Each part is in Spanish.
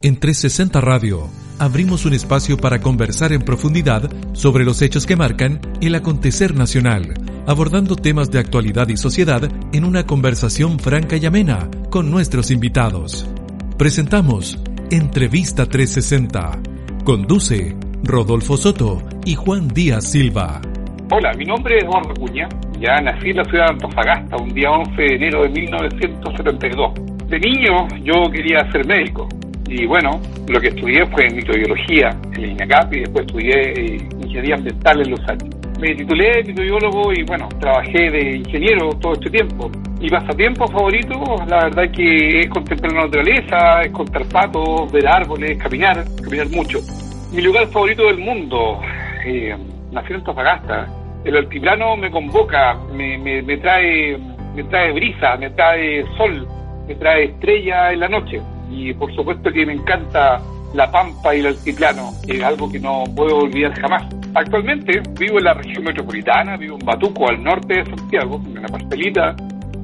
en 360 Radio abrimos un espacio para conversar en profundidad sobre los hechos que marcan el acontecer nacional, abordando temas de actualidad y sociedad en una conversación franca y amena con nuestros invitados. Presentamos Entrevista 360. Conduce Rodolfo Soto y Juan Díaz Silva. Hola, mi nombre es Juan Recuña. Ya nací en la ciudad de Antofagasta un día 11 de enero de 1972 de niño yo quería ser médico. Y bueno, lo que estudié fue microbiología en el INACAP y después estudié eh, ingeniería ambiental en los años. Me titulé microbiólogo y bueno, trabajé de ingeniero todo este tiempo. Mi pasatiempo favorito, la verdad que es contemplar la naturaleza, es contar patos, ver árboles, caminar, caminar mucho. Mi lugar favorito del mundo, eh, nací en Antofagasta. El altiplano me convoca, me, me trae me trae brisa, me trae sol, me trae estrella en la noche. Y por supuesto que me encanta la pampa y el altiplano, es algo que no puedo olvidar jamás. Actualmente vivo en la región metropolitana, vivo en Batuco, al norte de Santiago, en una pastelita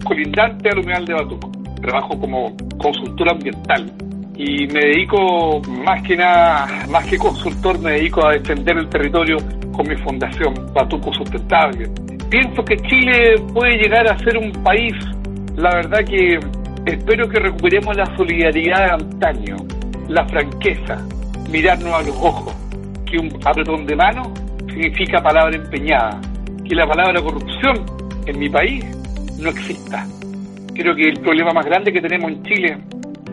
colindante al humedal de Batuco. Trabajo como consultor ambiental y me dedico más que nada, más que consultor, me dedico a defender el territorio con mi fundación Batuco Sustentable. Pienso que Chile puede llegar a ser un país, la verdad que Espero que recuperemos la solidaridad de antaño, la franqueza, mirarnos a los ojos, que un apretón de mano significa palabra empeñada, que la palabra corrupción en mi país no exista. Creo que el problema más grande que tenemos en Chile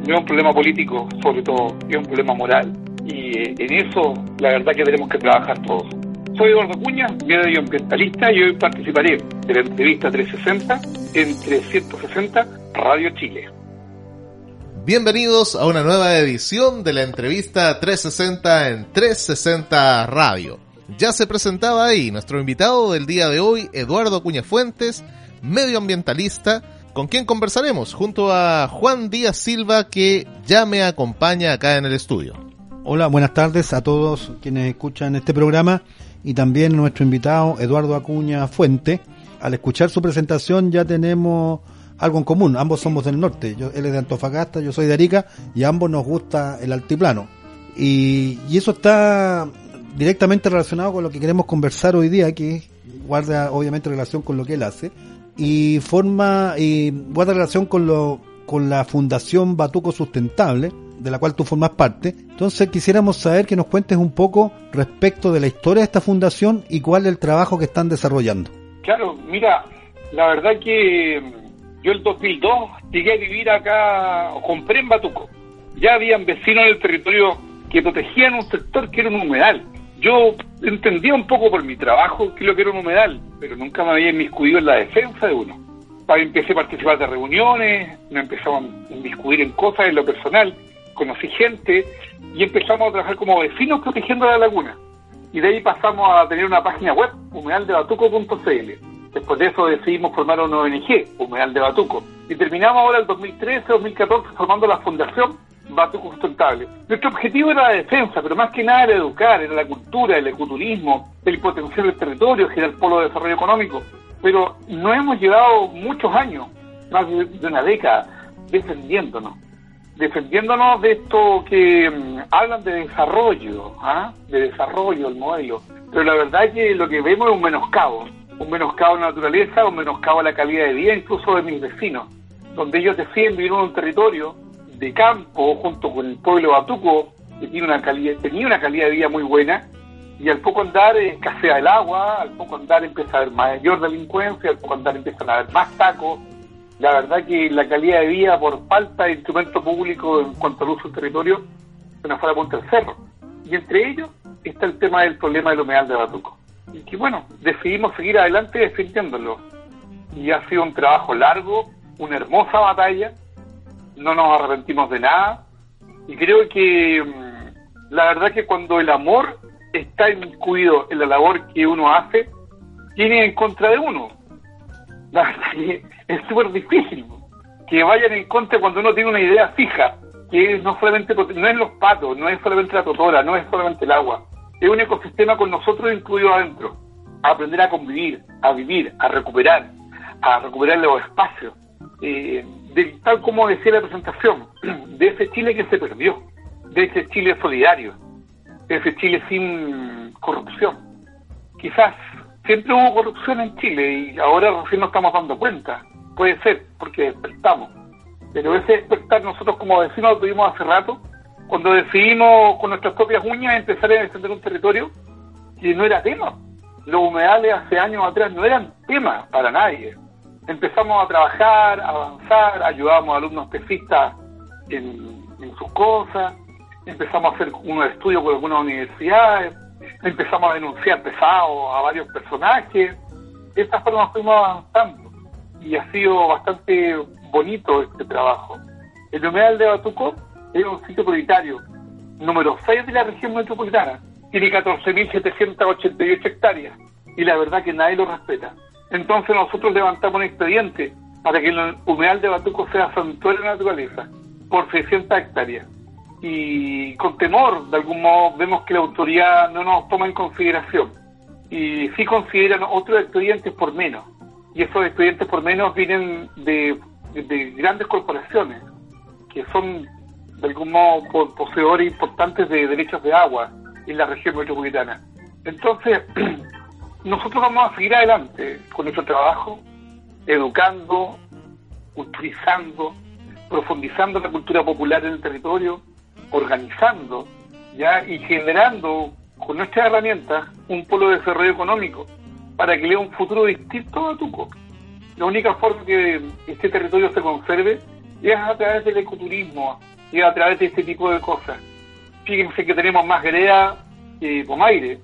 no es un problema político, sobre todo, es un problema moral. Y eh, en eso, la verdad que tenemos que trabajar todos. Soy Eduardo Cuña, medioambientalista, y hoy participaré de la entrevista 360 en 360 Radio Chile. Bienvenidos a una nueva edición de la entrevista 360 en 360 Radio. Ya se presentaba ahí nuestro invitado del día de hoy, Eduardo Cuña Fuentes, medioambientalista, con quien conversaremos junto a Juan Díaz Silva que ya me acompaña acá en el estudio. Hola, buenas tardes a todos quienes escuchan este programa y también nuestro invitado Eduardo Acuña Fuente. Al escuchar su presentación ya tenemos algo en común, ambos somos del norte, yo, él es de Antofagasta, yo soy de Arica y ambos nos gusta el altiplano. Y, y eso está directamente relacionado con lo que queremos conversar hoy día, que guarda obviamente relación con lo que él hace y forma y guarda relación con lo con la Fundación Batuco Sustentable, de la cual tú formas parte. Entonces quisiéramos saber que nos cuentes un poco respecto de la historia de esta fundación y cuál es el trabajo que están desarrollando. Claro, mira, la verdad que yo el 2002 llegué a vivir acá, compré en Batuco. Ya habían vecinos en el territorio que protegían un sector que era un humedal. Yo entendía un poco por mi trabajo que lo que era un humedal, pero nunca me había inmiscuido en la defensa de uno. Empecé a participar de reuniones, me empezamos a inmiscuir en cosas en lo personal conocí gente y empezamos a trabajar como vecinos protegiendo la laguna. Y de ahí pasamos a tener una página web, humedaldebatuco.cl. Después de eso decidimos formar una ONG, Humedal de Batuco. Y terminamos ahora el 2013-2014 formando la Fundación Batuco Sustentable. Nuestro objetivo era la defensa, pero más que nada era educar, era la cultura, el ecoturismo, el potencial del territorio, generar polo de desarrollo económico. Pero no hemos llevado muchos años, más de una década, defendiéndonos defendiéndonos de esto que mm, hablan de desarrollo, ¿ah? de desarrollo el modelo, pero la verdad es que lo que vemos es un menoscabo, un menoscabo a la naturaleza, un menoscabo a la calidad de vida incluso de mis vecinos, donde ellos deciden vivir en un territorio de campo junto con el pueblo batuco que tiene una calidad, tenía una calidad de vida muy buena y al poco andar escasea el agua, al poco andar empieza a haber mayor delincuencia, al poco andar empiezan a haber más tacos, la verdad que la calidad de vida por falta de instrumento público en cuanto al uso del territorio se nos fue a punta cerro. Y entre ellos está el tema del problema del humedal de Batuco. Y que bueno, decidimos seguir adelante defendiéndolo. Y ha sido un trabajo largo, una hermosa batalla, no nos arrepentimos de nada, Y creo que mm, la verdad que cuando el amor está incluido en la labor que uno hace, tiene en contra de uno. La verdad que es súper difícil que vayan en contra cuando uno tiene una idea fija, que no solamente no es los patos, no es solamente la totora, no es solamente el agua, es un ecosistema con nosotros incluido adentro. aprender a convivir, a vivir, a recuperar, a recuperar los espacios. Eh, de, tal como decía la presentación, de ese Chile que se perdió, de ese Chile solidario, de ese Chile sin corrupción. Quizás siempre hubo corrupción en Chile y ahora recién nos estamos dando cuenta. Puede ser, porque despertamos. Pero ese despertar nosotros como vecinos lo tuvimos hace rato, cuando decidimos con nuestras propias uñas empezar a defender un territorio que no era tema. Los humedales hace años atrás no eran tema para nadie empezamos a trabajar, avanzar, ayudábamos a alumnos pesistas en, sus cosas, empezamos a hacer unos estudios con algunas universidades, empezamos a denunciar pesados a varios personajes. De esta forma fuimos avanzando y ha sido bastante bonito este trabajo. El humedal de Batuco es un sitio prioritario, número 6 de la región metropolitana. Tiene 14.788 hectáreas y la verdad que nadie lo respeta. Entonces nosotros levantamos un expediente para que el humedal de Batuco sea santuario de naturaleza por 600 hectáreas. Y con temor, de algún modo, vemos que la autoridad no nos toma en consideración. Y sí consideran otros expedientes por menos. Y esos expedientes por menos vienen de, grandes corporaciones, que son de algún modo poseedores importantes de derechos de agua en la región metropolitana. Entonces, nosotros vamos a seguir adelante con nuestro trabajo, educando, utilizando, profundizando la cultura popular en el territorio, organizando ya y generando con nuestras herramientas un polo de desarrollo económico para que le dé un futuro distinto a Tuco. La única forma que este territorio se conserve es a través del ecoturismo, es a través de este tipo de cosas. Fíjense que tenemos más greda que Pomaire,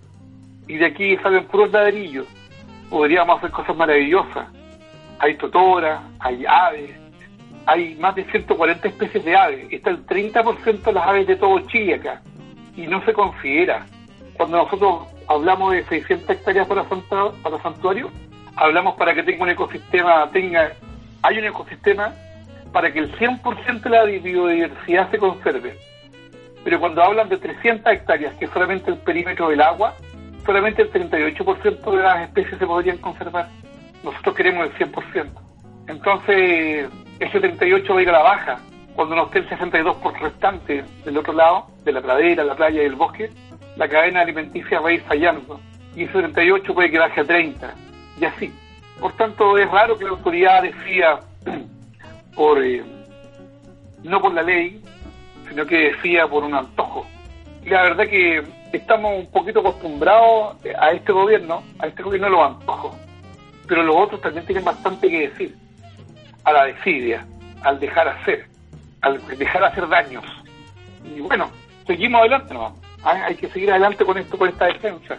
y de aquí salen puros ladrillos. Podríamos hacer cosas maravillosas. Hay totoras, hay aves, hay más de 140 especies de aves. Está el 30% de las aves de todo Chile acá. Y no se considera. Cuando nosotros hablamos de 600 hectáreas para, para santuario, hablamos para que tenga un ecosistema, tenga, hay un ecosistema para que el 100% de la biodiversidad se conserve. Pero cuando hablan de 300 hectáreas, que es solamente el perímetro del agua, solamente el 38% de las especies se podrían conservar. Nosotros queremos el 100%. Entonces, ese 38 va a ir a la baja. Cuando nos esté el 62 por restante del otro lado, de la pradera, la playa y el bosque, la cadena alimenticia va a ir fallando. Y ese 38 puede que a 30. Y así. Por tanto, es raro que la autoridad decida por, eh, no por la ley, sino que decida por un antojo. La verdad que estamos un poquito acostumbrados a este gobierno, a este gobierno los antojos, pero los otros también tienen bastante que decir, a la desidia, al dejar hacer, al dejar hacer daños. Y bueno, seguimos adelante, ¿no? Hay que seguir adelante con esto, con esta defensa.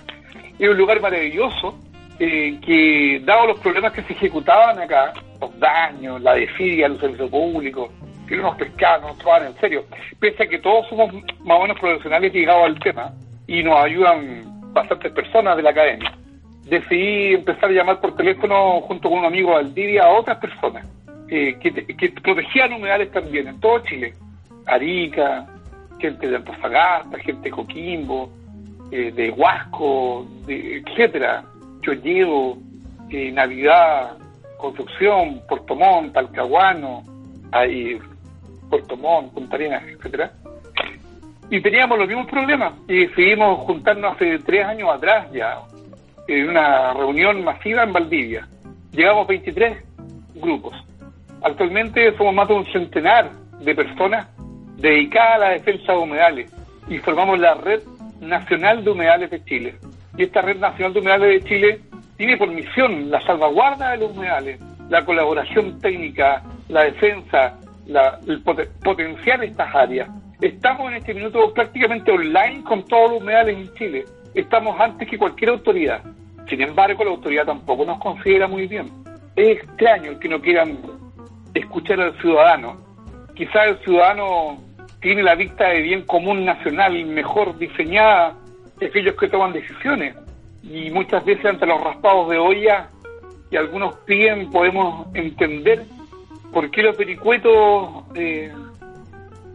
Es un lugar maravilloso eh, que, dado los problemas que se ejecutaban acá, los daños, la desidia, los servicios públicos, que no nos pescaban, no nos tomaban en serio, pese a que todos somos más o profesionales llegados al tema, y nos ayudan bastantes personas de la academia. Decidí empezar a llamar por teléfono junto con un amigo de Valdivia a otras personas eh, que, que, protegían humedales también en todo Chile. Arica, gente de Antofagasta, gente de Coquimbo, eh, de Huasco, de, etcétera, Eh, Navidad, Construcción, Puerto Montt, Talcahuano, ahí, Puerto Montt, Punta Arenas, etcétera y teníamos los mismos problemas. Y decidimos juntarnos hace tres años atrás ya, en una reunión masiva en Valdivia. Llegamos 23 grupos. Actualmente somos más de un centenar de personas dedicadas a la defensa de humedales y formamos la Red Nacional de Humedales de Chile. Y esta Red Nacional de Humedales de Chile tiene por misión la salvaguarda de los humedales, la colaboración técnica, la defensa, la, el potenciar estas áreas Estamos en este minuto prácticamente online con todos los humedales en Chile. Estamos antes que cualquier autoridad. Sin embargo, la autoridad tampoco nos considera muy bien. Es extraño que no quieran escuchar al ciudadano. Quizás el ciudadano tiene la vista de bien común nacional mejor diseñada aquellos que toman decisiones. Y muchas veces ante los raspados de olla que algunos piden podemos entender por qué los vericuetos eh,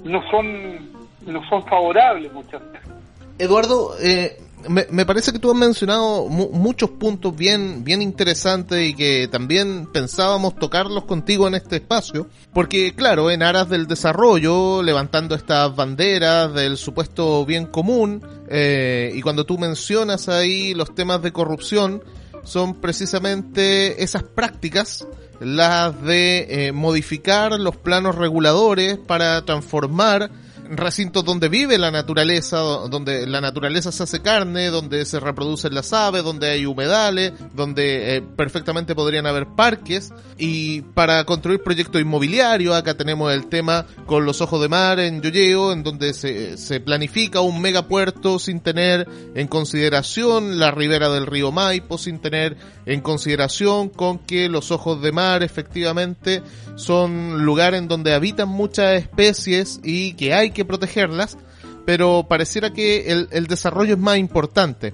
no son no son favorables muchas veces. Eduardo, eh, me, parece que tú has mencionado muchos puntos bien, bien interesantes y que también pensábamos tocarlos contigo en este espacio, porque claro, en aras del desarrollo, levantando estas banderas del supuesto bien común, eh, y cuando tú mencionas ahí los temas de corrupción, son precisamente esas prácticas las de eh, modificar los planos reguladores para transformar recintos donde vive la naturaleza, donde la naturaleza se hace carne, donde se reproducen las aves, donde hay humedales, donde eh, perfectamente podrían haber parques. Y para construir proyectos inmobiliarios, acá tenemos el tema con los ojos de mar en Yoyeo, en donde se, se planifica un megapuerto sin tener en consideración la ribera del río Maipo, sin tener en consideración con que los ojos de mar efectivamente son lugares en donde habitan muchas especies y que hay que protegerlas, pero pareciera que el, desarrollo es más importante.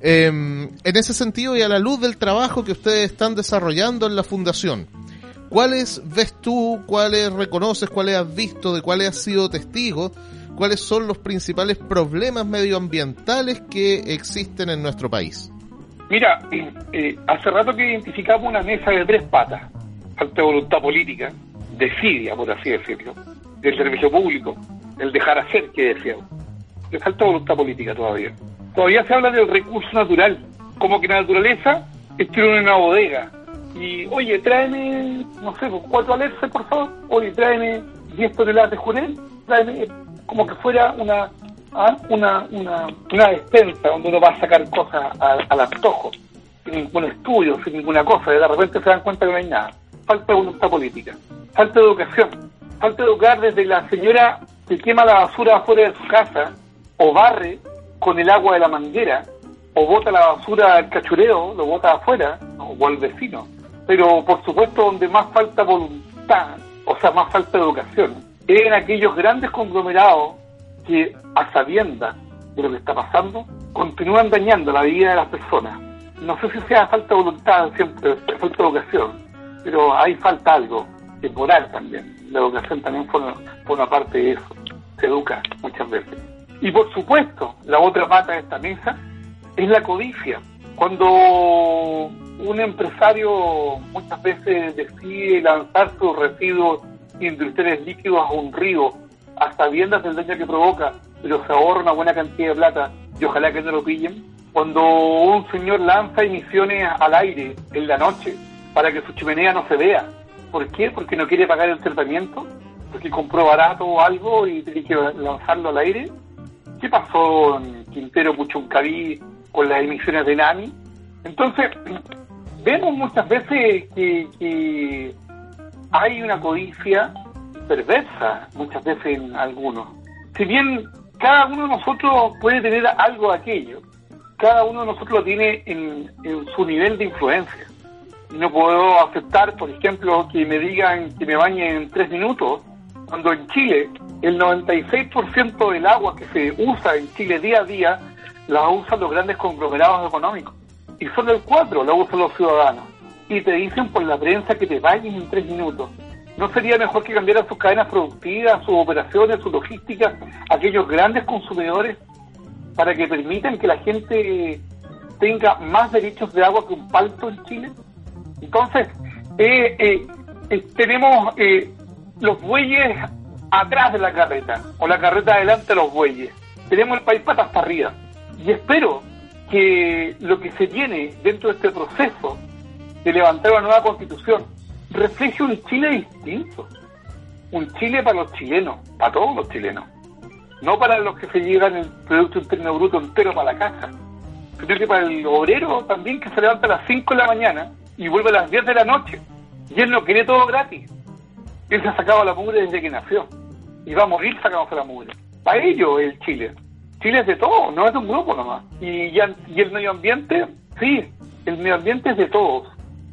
Em, en ese sentido y a la luz del trabajo que ustedes están desarrollando en la fundación, ¿cuáles ves tú, cuáles reconoces, cuáles has visto, de cuáles has sido testigo, cuáles son los principales problemas medioambientales que existen en nuestro país? Mira, eh, hace rato que identificamos una mesa de tres patas, falta de voluntad política, desidia, por así decirlo, del servicio público, el dejar hacer que decía. Le falta voluntad política todavía. Todavía se habla del recurso natural, como que la naturaleza estuviera en una bodega. Y, oye, tráeme, no sé, pues, cuatro alerces, por favor. Oye, tráeme 10 toneladas de jurel. Tráeme, como que fuera una, ¿ah? una, una, una despensa donde uno va a sacar cosas al antojo, sin ningún estudio, sin ninguna cosa. De repente se dan cuenta que no hay nada. Falta voluntad política. Falta educación. Falta educar desde la señora que quema la basura afuera de su casa, o barre con el agua de la manguera, o bota la basura al cachureo, lo bota afuera, o al vecino. Pero por supuesto donde más falta voluntad, o sea, más falta educación, es en aquellos grandes conglomerados que a sabiendas de lo que está pasando, continúan dañando la vida de las personas. No sé si sea falta de voluntad, siempre falta de educación, pero hay falta algo, temporal también la educación también forma, parte de eso, se educa muchas veces. Y por supuesto, la otra pata de esta mesa es la codicia. Cuando un empresario muchas veces decide lanzar sus residuos industriales líquidos a un río, a sabiendas del daño que provoca, pero se ahorra una buena cantidad de plata y ojalá que no lo pillen. Cuando un señor lanza emisiones al aire en la noche para que su chimenea no se vea, ¿Por qué? Porque no quiere pagar el tratamiento, porque compró barato o algo y tiene que lanzarlo al aire. ¿Qué pasó en Quintero Puchuncaví con las emisiones de NAMI? Entonces, vemos muchas veces que, hay una codicia perversa, muchas veces en algunos. Si bien cada uno de nosotros puede tener algo de aquello, cada uno de nosotros lo tiene en su nivel de influencia no puedo aceptar, por ejemplo, que me digan que me bañe en tres minutos, cuando en Chile el 96% del agua que se usa en Chile día a día la usan los grandes conglomerados económicos. Y solo el 4% la usan los ciudadanos. Y te dicen por la prensa que te bañes en tres minutos. ¿No sería mejor que cambiaran sus cadenas productivas, sus operaciones, su logística, aquellos grandes consumidores, para que permitan que la gente tenga más derechos de agua que un palto en Chile? Entonces, eh, eh, eh, tenemos los bueyes atrás de la carreta, o la carreta adelante de los bueyes. Tenemos el país patas hasta arriba. Y espero que lo que se tiene dentro de este proceso de levantar una nueva constitución refleje un Chile distinto. Un Chile para los chilenos, para todos los chilenos. No para los que se llevan el Producto Interno Bruto entero para la casa, sino que para el obrero también que se levanta a las 5 de la mañana y vuelve a las 10 de la noche. Y él no quiere todo gratis. Él se ha sacado la mugre desde que nació. Y va a morir sacándose la mugre. Para ello el Chile. Chile es de todo, no es de un grupo nomás. Y, y el medio ambiente, sí, el medio ambiente es de todos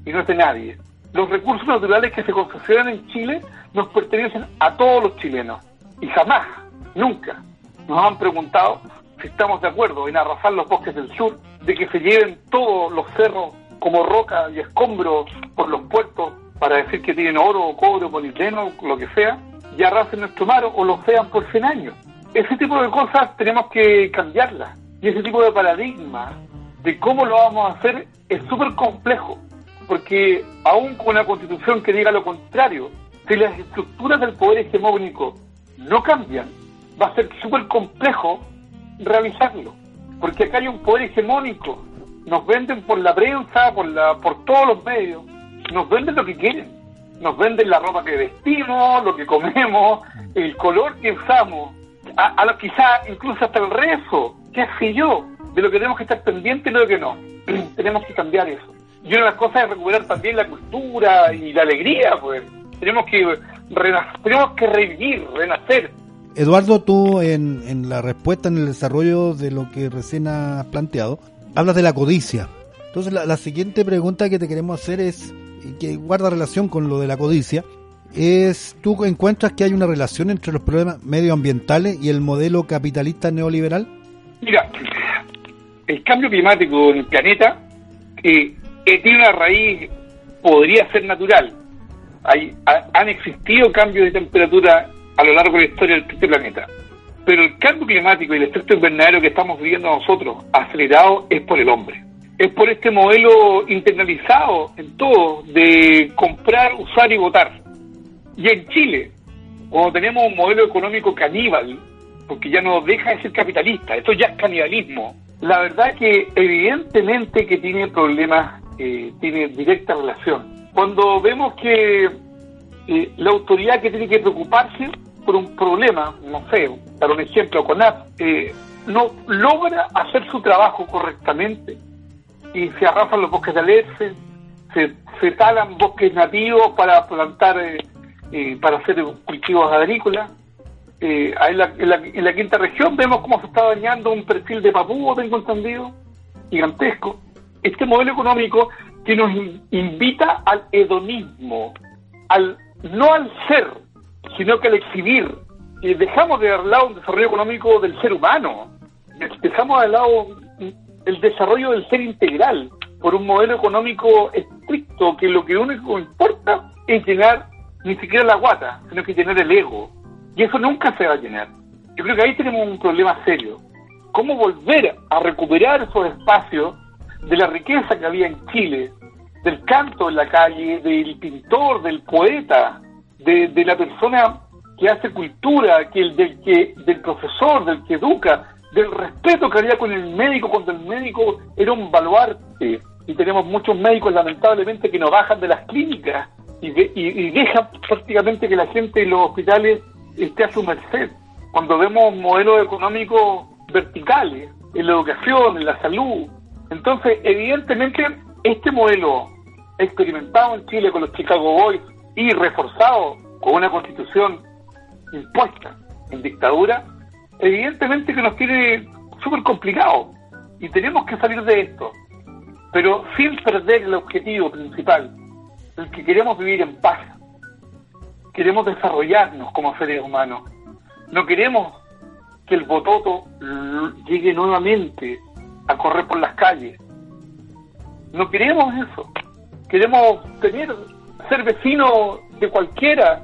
y no es de nadie. Los recursos naturales que se concesionan en Chile nos pertenecen a todos los chilenos. Y jamás, Nunca. Nos han preguntado si estamos de acuerdo en arrasar los bosques del sur, de que se lleven todos los cerros como roca y escombros por los puertos para decir que tienen oro o cobre o politeno, lo que sea, y arrasen nuestro mar o lo sean por 100 años. Ese tipo de cosas tenemos que cambiarlas. Y ese tipo de paradigma de cómo lo vamos a hacer es súper complejo, porque aún con una constitución que diga lo contrario, si las estructuras del poder hegemónico no cambian, va a ser súper complejo realizarlo, porque acá hay un poder hegemónico, nos venden por la prensa, por, la, por todos los medios, nos venden lo que quieren, nos venden la ropa que vestimos, lo que comemos, el color que usamos, a, a lo quizá incluso hasta el rezo, qué sé yo, de lo que tenemos que estar pendientes y de lo que no. tenemos que cambiar eso. Y una de las cosas es recuperar también la cultura y la alegría, pues. Tenemos que, tenemos que revivir, renacer. Eduardo, tú en, en la respuesta, en el desarrollo de lo que recién has planteado, hablas de la codicia. Entonces, la, la siguiente pregunta que te queremos hacer es, que guarda relación con lo de la codicia, es, ¿tú encuentras que hay una relación entre los problemas medioambientales y el modelo capitalista neoliberal? Mira, el cambio climático en el planeta eh, eh, tiene una raíz, podría ser natural. Hay, ha- han existido cambios de temperatura a lo largo de la historia del este planeta. Pero el cambio climático y el efecto invernadero que estamos viviendo nosotros, acelerado, es por el hombre. Es por este modelo internalizado en todo de comprar, usar y votar. Y en Chile, cuando tenemos un modelo económico caníbal, porque ya no deja de ser capitalista, esto ya es canibalismo. La verdad que evidentemente que tiene problemas, eh, tiene directa relación. Cuando vemos que eh, la autoridad que tiene que preocuparse por un problema, no sé, para un ejemplo, CONAP, eh, no logra hacer su trabajo correctamente y se arrasan los bosques de alerce, se, se talan bosques nativos para plantar, eh, eh, para hacer cultivos agrícolas. Eh, en, la, quinta región vemos cómo se está dañando un perfil de papúo, tengo entendido, gigantesco. Este modelo económico que nos in- invita al hedonismo, al no al ser, sino que al exhibir. Y dejamos de lado un desarrollo económico del ser humano, dejamos de lado el desarrollo del ser integral por un modelo económico estricto que lo que único importa es llenar ni siquiera la guata, sino que llenar el ego. Y eso nunca se va a llenar. Yo creo que ahí tenemos un problema serio. ¿Cómo volver a recuperar esos espacios de la riqueza que había en Chile, del canto en la calle, del pintor, del poeta, de, la persona que hace cultura, que el, del, que, del profesor, del que educa, del respeto que había con el médico cuando el médico era un baluarte? Y tenemos muchos médicos, lamentablemente, que no bajan de las clínicas y, de- y, y dejan prácticamente que la gente en los hospitales esté a su merced. Cuando vemos modelos económicos verticales en la educación, en la salud. Entonces, evidentemente, este modelo experimentado en Chile con los Chicago Boys y reforzado con una constitución impuesta en dictadura, evidentemente que nos tiene súper complicado y tenemos que salir de esto, pero sin perder el objetivo principal, el que queremos vivir en paz, queremos desarrollarnos como seres humanos, no queremos que el bototo llegue nuevamente a correr por las calles, no queremos eso, queremos tener, ser vecinos de cualquiera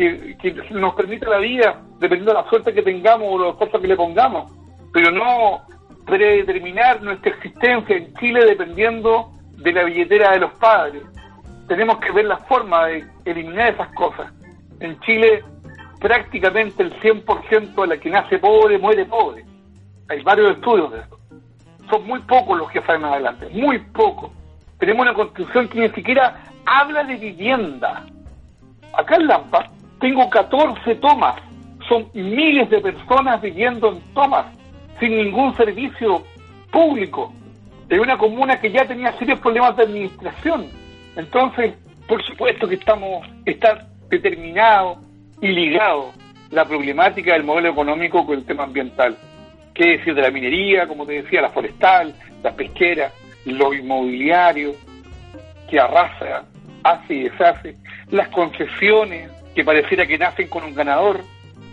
que, nos permita la vida, dependiendo de la suerte que tengamos o los esfuerzos que le pongamos, pero no predeterminar nuestra existencia en Chile dependiendo de la billetera de los padres. Tenemos que ver la forma de eliminar esas cosas. En Chile prácticamente el 100% de la que nace pobre muere pobre. Hay varios estudios de eso. Son muy pocos los que salen adelante, muy pocos. Tenemos una constitución que ni siquiera habla de vivienda. Acá en Lampa tengo 14 tomas. Son miles de personas viviendo en tomas sin ningún servicio público. De una comuna que ya tenía serios problemas de administración. Entonces, por supuesto que estamos, está determinado y ligado la problemática del modelo económico con el tema ambiental. ¿Qué decir de la minería, como te decía, la forestal, la pesquera, lo inmobiliario, que arrasa, hace y deshace, las concesiones que pareciera que nacen con un ganador.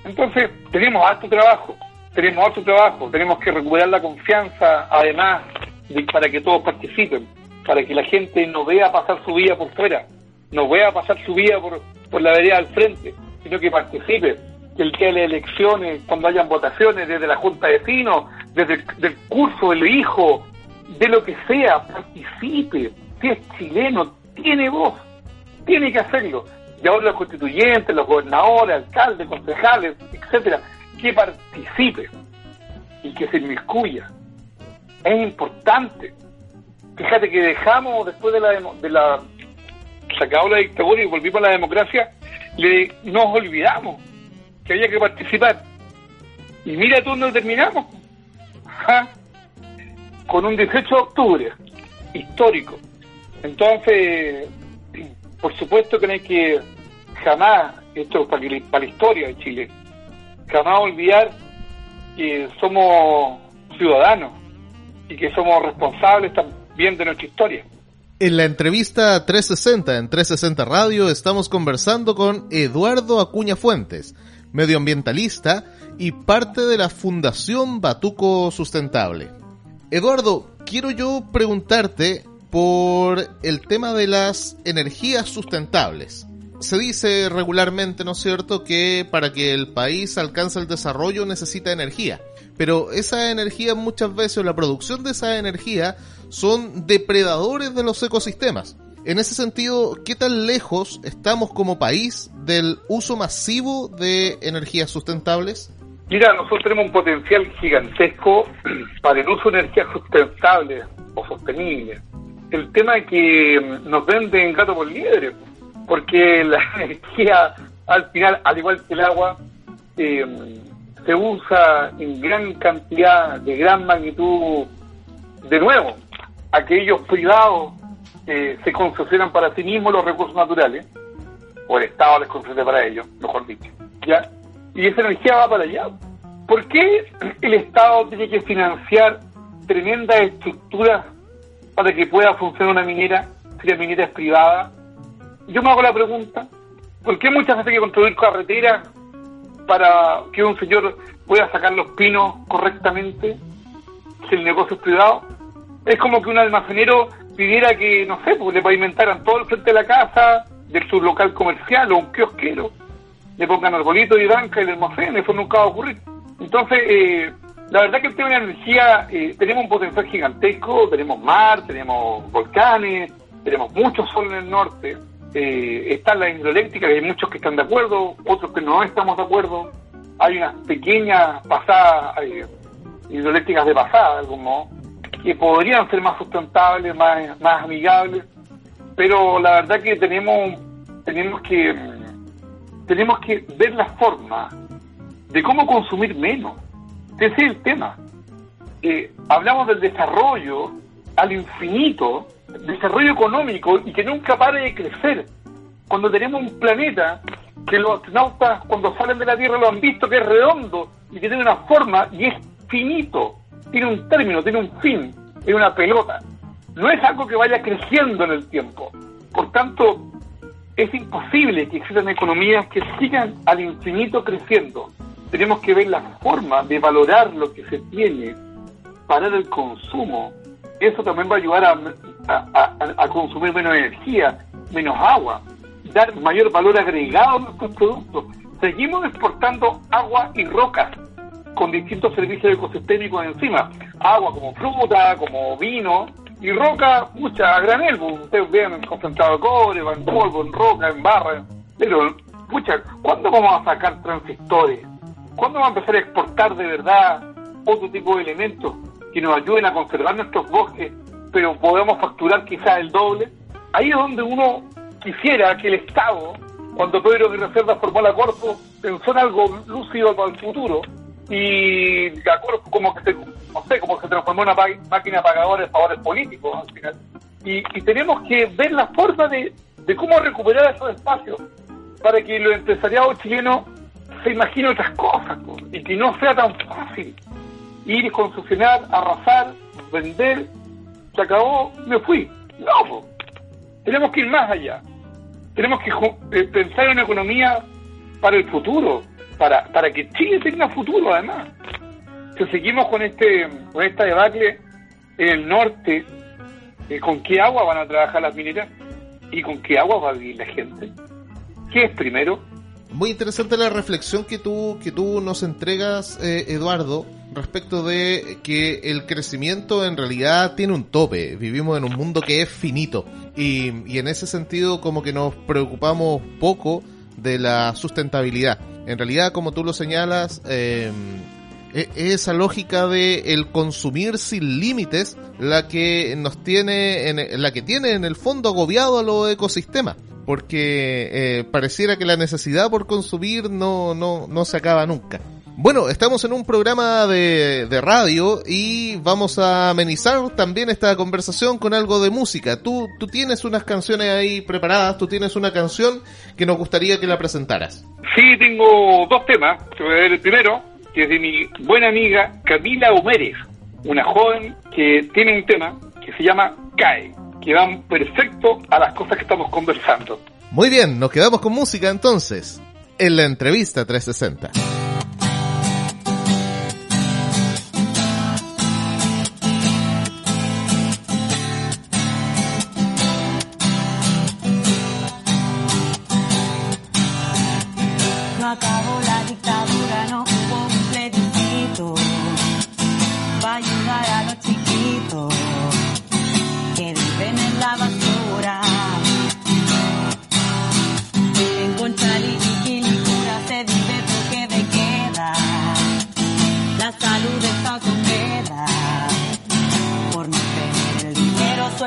Entonces, tenemos alto trabajo, tenemos alto trabajo, tenemos que recuperar la confianza, además, de, para que todos participen, para que la gente no vea pasar su vida por fuera, no vea pasar su vida por, por la vereda al frente, sino que participe, que el día de elecciones, cuando hayan votaciones, desde la Junta de Vecinos, desde el curso del hijo, de lo que sea, participe. Si es chileno, tiene voz, tiene que hacerlo. Y ahora los constituyentes, los gobernadores, alcaldes, concejales, etcétera, que participe y que se inmiscuya. Es importante. Fíjate que dejamos después de la, de la se acabó la dictadura y volvimos a la democracia, le, nos olvidamos que había que participar. Y mira tú dónde terminamos. Con un 18 de octubre, histórico. Entonces, por supuesto que no hay que jamás, esto es para, para la historia de Chile, jamás olvidar que somos ciudadanos y que somos responsables también de nuestra historia. En la entrevista 360 en 360 Radio estamos conversando con Eduardo Acuña Fuentes, medioambientalista y parte de la Fundación Batuco Sustentable. Eduardo, quiero yo preguntarte por el tema de las energías sustentables. Se dice regularmente, ¿no es cierto?, que para que el país alcance el desarrollo necesita energía. Pero esa energía muchas veces, la producción de esa energía, son depredadores de los ecosistemas. En ese sentido, ¿qué tan lejos estamos como país del uso masivo de energías sustentables? Mira, nosotros tenemos un potencial gigantesco para el uso de energías sustentables o sostenibles. El tema que mm, nos venden gato por liebre, porque la energía al final, al igual que el agua, eh, se usa en gran cantidad, de gran magnitud, de nuevo, aquellos privados se concesionan para sí mismos los recursos naturales, o el Estado les concede para ellos, mejor dicho, ¿ya? Y esa energía va para allá. ¿Por qué el Estado tiene que financiar tremendas estructuras para que pueda funcionar una minera si la minera es privada? Yo me hago la pregunta, ¿por qué muchas veces hay que construir carreteras para que un señor pueda sacar los pinos correctamente si el negocio es privado? Es como que un almacenero pidiera que, no sé, pues le pavimentaran todo el frente de la casa, de su local comercial o un kiosquero, le pongan arbolito y banca y le almacén, eso nunca va a ocurrir. Entonces, eh, la verdad que el tema de la energía, eh, tenemos un potencial gigantesco, tenemos mar, tenemos volcanes, tenemos mucho sol en el norte, eh, están las hidroeléctricas, hay muchos que están de acuerdo, otros que no estamos de acuerdo, hay unas pequeñas pasadas, eh, hidroeléctricas de pasada, como que podrían ser más sustentables, más, más amigables, pero la verdad que tenemos tenemos que tenemos que ver la forma de cómo consumir menos. Ese es el tema. Eh, hablamos del desarrollo al infinito, desarrollo económico y que nunca pare de crecer. Cuando tenemos un planeta que los astronautas cuando salen de la Tierra lo han visto que es redondo y que tiene una forma y es finito tiene un término, tiene un fin, es una pelota. No es algo que vaya creciendo en el tiempo. Por tanto, es imposible que existan economías que sigan al infinito creciendo. Tenemos que ver la forma de valorar lo que se tiene, parar el consumo. Eso también va a ayudar a, a consumir menos energía, menos agua, dar mayor valor agregado a nuestros productos. Seguimos exportando agua y rocas con distintos servicios ecosistémicos encima. Agua como fruta, como vino, y roca, mucha, a granel, ustedes vean concentrado de cobre, en polvo, en roca, en barra. Pero, pucha, ¿cuándo vamos a sacar transistores? ¿Cuándo vamos a empezar a exportar de verdad otro tipo de elementos que nos ayuden a conservar nuestros bosques, pero podemos facturar quizás el doble? Ahí es donde uno quisiera que el Estado, cuando Pedro de Reserva formó la Corpo, pensó en algo lúcido para el futuro, y de acuerdo como que se, no sé, como se transformó en una máquina pagadora de favores políticos al final. Y, tenemos que ver la forma de, de cómo recuperar esos espacios para que los empresariados chilenos se imaginen otras cosas y que no sea tan fácil ir y concesionar, arrasar, vender, se acabó, me fui. No, tenemos que ir más allá. Tenemos que eh, pensar en una economía para el futuro, para, para que Chile tenga futuro además. Si seguimos con este con esta debacle en el norte, eh, ¿con qué agua van a trabajar las mineras? ¿Y con qué agua va a vivir la gente? ¿Qué es primero? Muy interesante la reflexión que tú, que tú nos entregas, eh, Eduardo, respecto de que el crecimiento en realidad tiene un tope. Vivimos en un mundo que es finito. Y, y en ese sentido como que nos preocupamos poco de la sustentabilidad. En realidad, como tú lo señalas, eh, e, esa lógica de el consumir sin límites la que nos tiene en, la que tiene en el fondo agobiado a los ecosistemas porque eh, pareciera que la necesidad por consumir no, no, no se acaba nunca. Bueno, estamos en un programa de, de, radio y vamos a amenizar también esta conversación con algo de música. Tú, tú tienes unas canciones ahí preparadas, tú tienes una canción que nos gustaría que la presentaras. Sí, tengo dos temas. El primero, que es de mi buena amiga Camila Humérez, una joven que tiene un tema que se llama CAE que van perfecto a las cosas que estamos conversando. Muy bien, nos quedamos con música entonces, en la entrevista 360.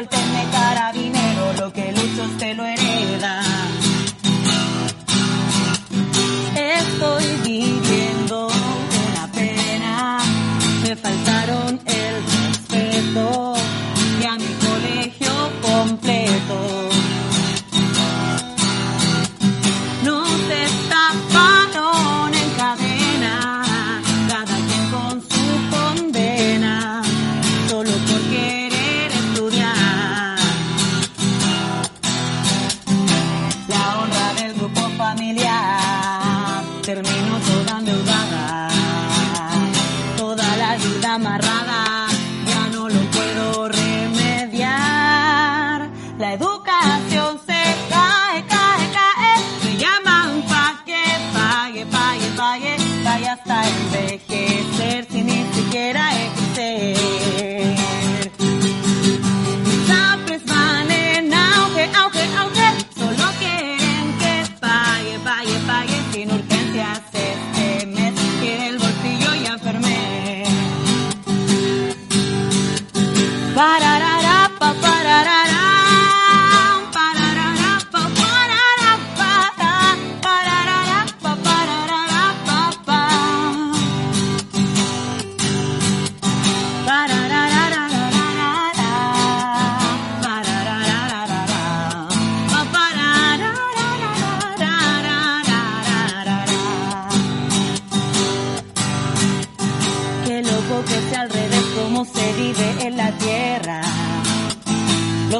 suéltenme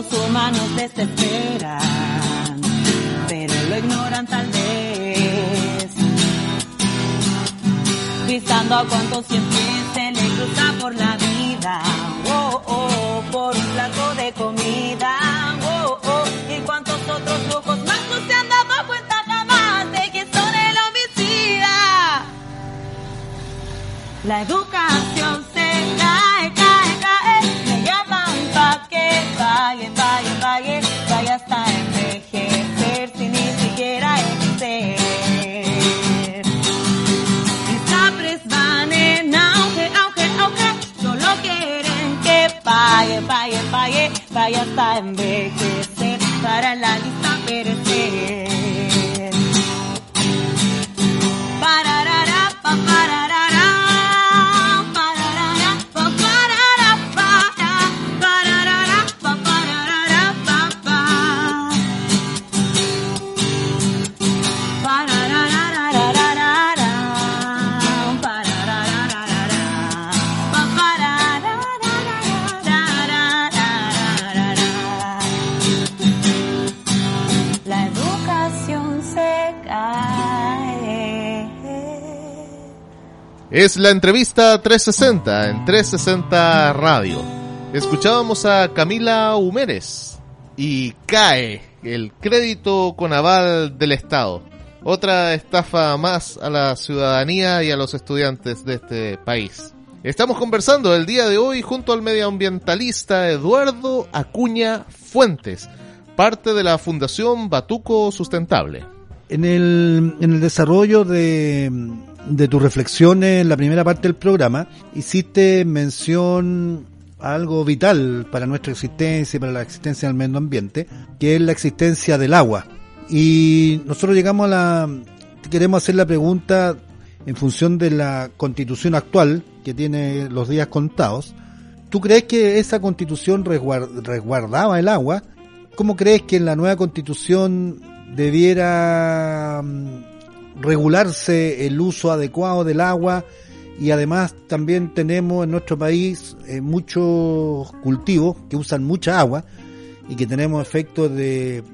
los humanos desesperan, pero lo ignoran tal vez. Pisando a cuantos siempre se le cruza por la vida, oh, oh, por un plato de comida, oh, oh, y cuantos otros lujos más no se han dado cuenta jamás de que son el homicida. La educación batalla hasta envejecer. Para la lista Es la entrevista 360 en 360 Radio. Escuchábamos a Camila Humérez y cae el crédito con aval del Estado. Otra estafa más a la ciudadanía y a los estudiantes de este país. Estamos conversando el día de hoy junto al medioambientalista Eduardo Acuña Fuentes, parte de la Fundación Batuco Sustentable. En el, en el desarrollo de, de tus reflexiones en la primera parte del programa, hiciste mención a algo vital para nuestra existencia y para la existencia del medio ambiente, que es la existencia del agua. Y nosotros llegamos a la, queremos hacer la pregunta en función de la constitución actual, que tiene los días contados. ¿Tú crees que esa constitución resguardaba el agua? ¿Cómo crees que en la nueva constitución debiera mm, regularse el uso adecuado del agua? Y además también tenemos en nuestro país eh, muchos cultivos que usan mucha agua y que tenemos efectos de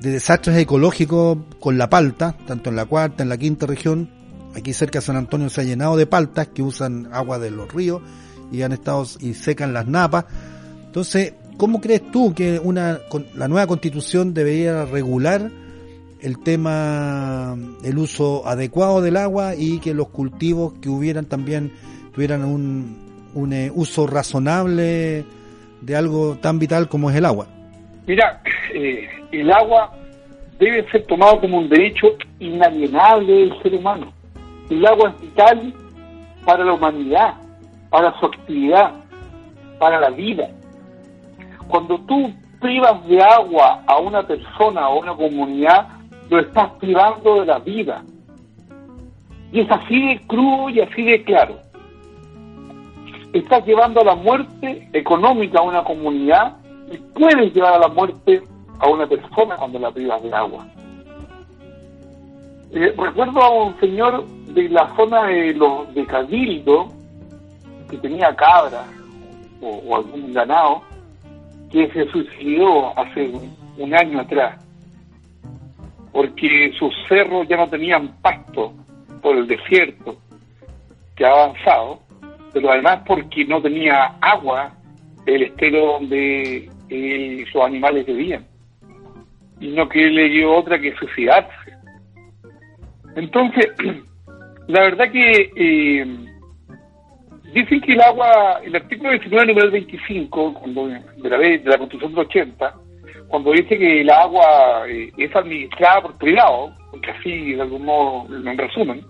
de desastres ecológicos con la palta, tanto en la cuarta, en la quinta región. Aquí cerca de San Antonio se ha llenado de paltas que usan agua de los ríos y han estado y secan las napas. Entonces, ¿cómo crees tú que una la nueva constitución debería regular el tema, el uso adecuado del agua y que los cultivos que hubieran también tuvieran un, un eh, uso razonable de algo tan vital como es el agua? Mira, eh, el agua debe ser tomado como un derecho inalienable del ser humano. El agua es vital para la humanidad, para su actividad, para la vida. Cuando tú privas de agua a una persona o a una comunidad, lo estás privando de la vida. Y es así de crudo y así de claro. Estás llevando a la muerte económica a una comunidad y puedes llevar a la muerte a una persona cuando la privas de agua. Eh, recuerdo a un señor de la zona de, los de Cabildo que tenía cabras o, algún ganado que se suicidó hace un, año atrás porque sus cerros ya no tenían pasto por el desierto que ha avanzado, pero además porque no tenía agua el estero donde eh, sus animales vivían y no que le dio otra que suicidarse. Entonces, la verdad que eh, dicen que el agua, el artículo 19, número 25, cuando, de, la, de la Constitución del 80, cuando dice que el agua eh, es administrada por privado, porque así de algún modo en resumen,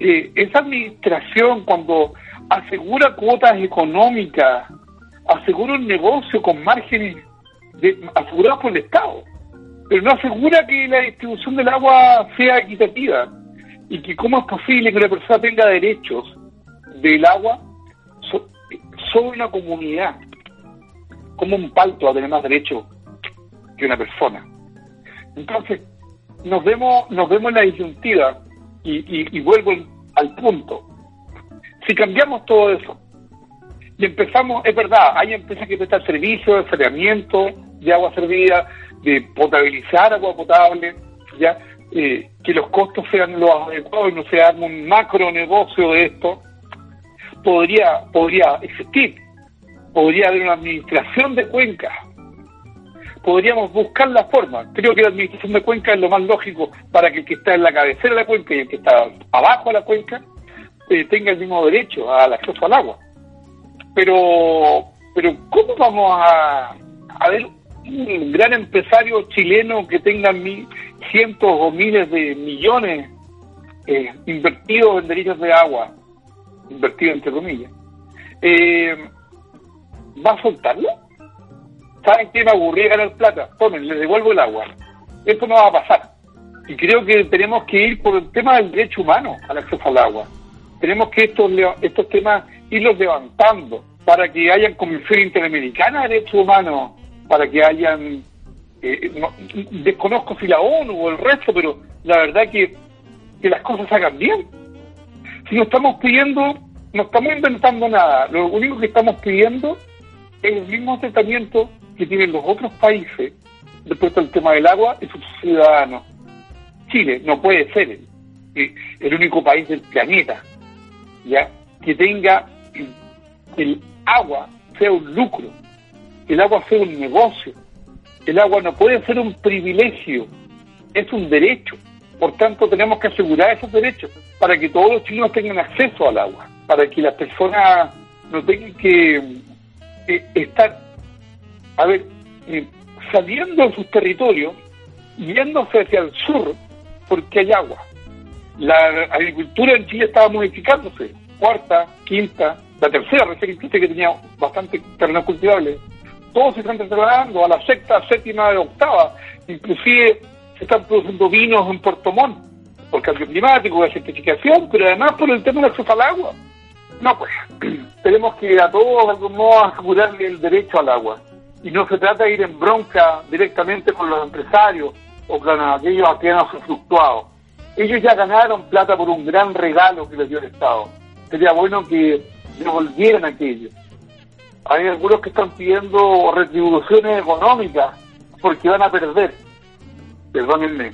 eh, esa administración cuando asegura cuotas económicas, asegura un negocio con márgenes de, asegurados por el Estado pero no asegura que la distribución del agua sea equitativa y que cómo es posible que una persona tenga derechos del agua sobre una comunidad. Como un palto a tener más derechos que una persona. Entonces, nos vemos, nos vemos en la disyuntiva y, y vuelvo al punto. Si cambiamos todo eso y empezamos, es verdad, hay empresas que prestan servicios de saneamiento, de agua servida, de potabilizar agua potable, ya eh, que los costos sean los adecuados y no se haga un macro negocio de esto, podría, podría existir. Podría haber una administración de cuencas. Podríamos buscar la forma. Creo que la administración de cuencas es lo más lógico para que el que está en la cabecera de la cuenca y el que está abajo de la cuenca eh, tenga el mismo derecho al acceso al agua. Pero, pero ¿cómo vamos a, a ver un gran empresario chileno que tenga cientos o miles de millones eh, invertidos en derechos de agua, invertidos entre comillas, eh, ¿va a soltarlo? ¿Saben qué me aburría ganar plata? Tomen, les devuelvo el agua. Esto no va a pasar. Y creo que tenemos que ir por el tema del derecho humano al acceso al agua. Tenemos que estos, estos temas irlos levantando para que haya Comisión Interamericana de Derechos Humanos para que hayan, eh, desconozco si la ONU o el resto, pero la verdad que, que las cosas hagan bien. Si no estamos pidiendo, no estamos inventando nada, lo único que estamos pidiendo es el mismo tratamiento que tienen los otros países respecto al tema del agua y sus ciudadanos. Chile no puede ser el, el único país del planeta ya que tenga el agua sea un lucro, el agua sea un negocio. El agua no puede ser un privilegio, es un derecho. Por tanto, tenemos que asegurar esos derechos para que todos los chilenos tengan acceso al agua, para que las personas no tengan que eh, estar, a ver, eh, saliendo de sus territorios, yéndose hacia el sur, porque hay agua. La agricultura en Chile estaba modificándose, cuarta, quinta, la tercera recién que tenía bastante terreno cultivable. Todos se están trasladando a la sexta, séptima, octava. Inclusive se están produciendo vinos en Puerto Montt por cambio climático, la certificación, pero además por el tema del acceso al agua. No, pues, tenemos que a todos de algún modo asegurarle el derecho al agua. Y no se trata de ir en bronca directamente con los empresarios o con aquellos que han fluctuado. Ellos ya ganaron plata por un gran regalo que les dio el Estado. Sería bueno que devolvieran aquello. Hay algunos que están pidiendo retribuciones económicas porque van a perder. Perdónenme,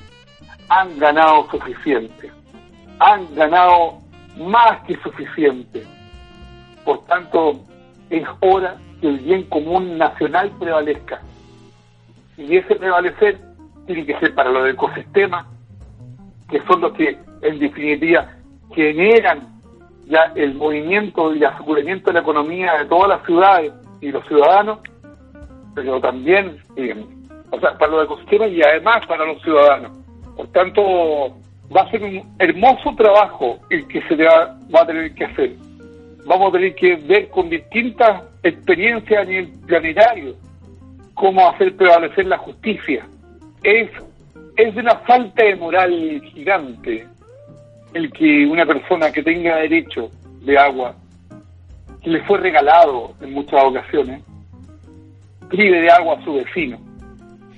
han ganado suficiente. Han ganado más que suficiente. Por tanto, es hora que el bien común nacional prevalezca. Y ese prevalecer tiene que ser para los ecosistemas, que son los que en definitiva generan ya el movimiento y el aseguramiento de la economía de todas las ciudades y los ciudadanos, pero también eh, o sea, para los ecosistemas y además para los ciudadanos. Por tanto, va a ser un hermoso trabajo el que se va, va a tener que hacer. Vamos a tener que ver con distintas experiencias a nivel planetario cómo hacer prevalecer la justicia. Es, es una falta de moral gigante el que una persona que tenga derecho de agua, que le fue regalado en muchas ocasiones, prive de agua a su vecino.